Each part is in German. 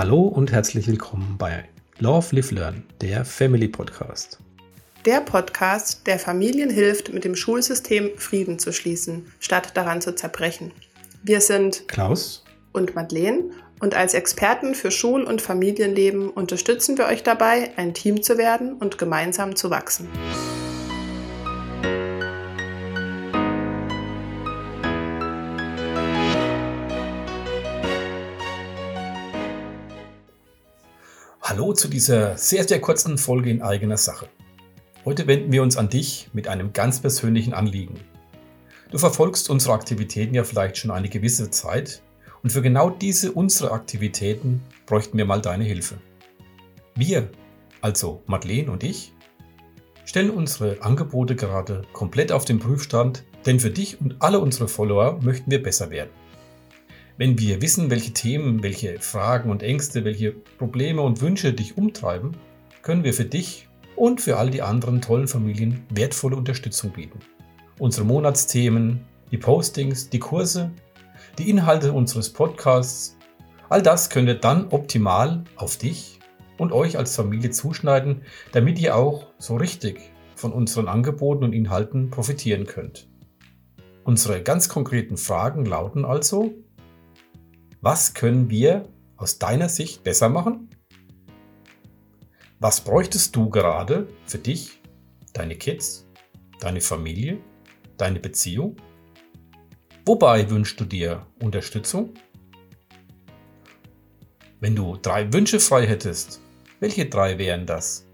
Hallo und herzlich willkommen bei Love Live Learn, der Family Podcast. Der Podcast, der Familien hilft, mit dem Schulsystem Frieden zu schließen, statt daran zu zerbrechen. Wir sind Klaus und Madeleine und als Experten für Schul- und Familienleben unterstützen wir euch dabei, ein Team zu werden und gemeinsam zu wachsen. Hallo zu dieser sehr, sehr kurzen Folge in eigener Sache. Heute wenden wir uns an dich mit einem ganz persönlichen Anliegen. Du verfolgst unsere Aktivitäten ja vielleicht schon eine gewisse Zeit und für genau diese unsere Aktivitäten bräuchten wir mal deine Hilfe. Wir, also Madeleine und ich, stellen unsere Angebote gerade komplett auf den Prüfstand, denn für dich und alle unsere Follower möchten wir besser werden. Wenn wir wissen, welche Themen, welche Fragen und Ängste, welche Probleme und Wünsche dich umtreiben, können wir für dich und für all die anderen tollen Familien wertvolle Unterstützung bieten. Unsere Monatsthemen, die Postings, die Kurse, die Inhalte unseres Podcasts, all das können wir dann optimal auf dich und euch als Familie zuschneiden, damit ihr auch so richtig von unseren Angeboten und Inhalten profitieren könnt. Unsere ganz konkreten Fragen lauten also, was können wir aus deiner Sicht besser machen? Was bräuchtest du gerade für dich, deine Kids, deine Familie, deine Beziehung? Wobei wünschst du dir Unterstützung? Wenn du drei Wünsche frei hättest, welche drei wären das?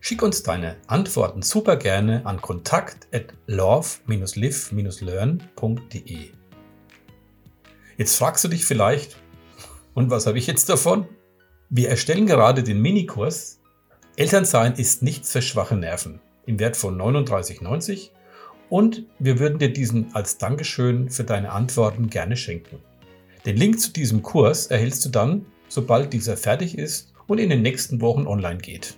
Schick uns deine Antworten super gerne an kontakt at love-live-learn.de. Jetzt fragst du dich vielleicht, und was habe ich jetzt davon? Wir erstellen gerade den Minikurs Elternsein ist nichts für schwache Nerven im Wert von 39,90 und wir würden dir diesen als Dankeschön für deine Antworten gerne schenken. Den Link zu diesem Kurs erhältst du dann, sobald dieser fertig ist und in den nächsten Wochen online geht.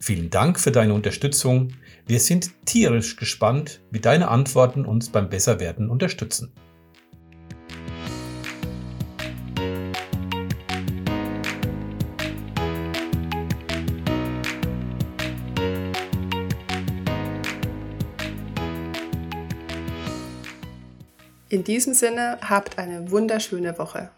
Vielen Dank für deine Unterstützung. Wir sind tierisch gespannt, wie deine Antworten uns beim Besserwerden unterstützen. In diesem Sinne, habt eine wunderschöne Woche.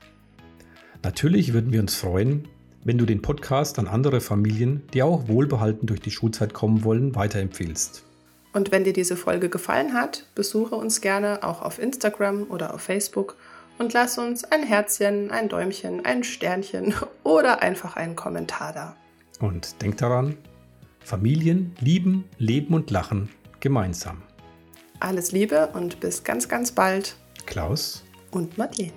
Natürlich würden wir uns freuen, wenn du den Podcast an andere Familien, die auch wohlbehalten durch die Schulzeit kommen wollen, weiterempfiehlst. Und wenn dir diese Folge gefallen hat, besuche uns gerne auch auf Instagram oder auf Facebook und lass uns ein Herzchen, ein Däumchen, ein Sternchen oder einfach einen Kommentar da. Und denk daran, Familien lieben, leben und lachen gemeinsam. Alles Liebe und bis ganz, ganz bald. Klaus und Madeleine.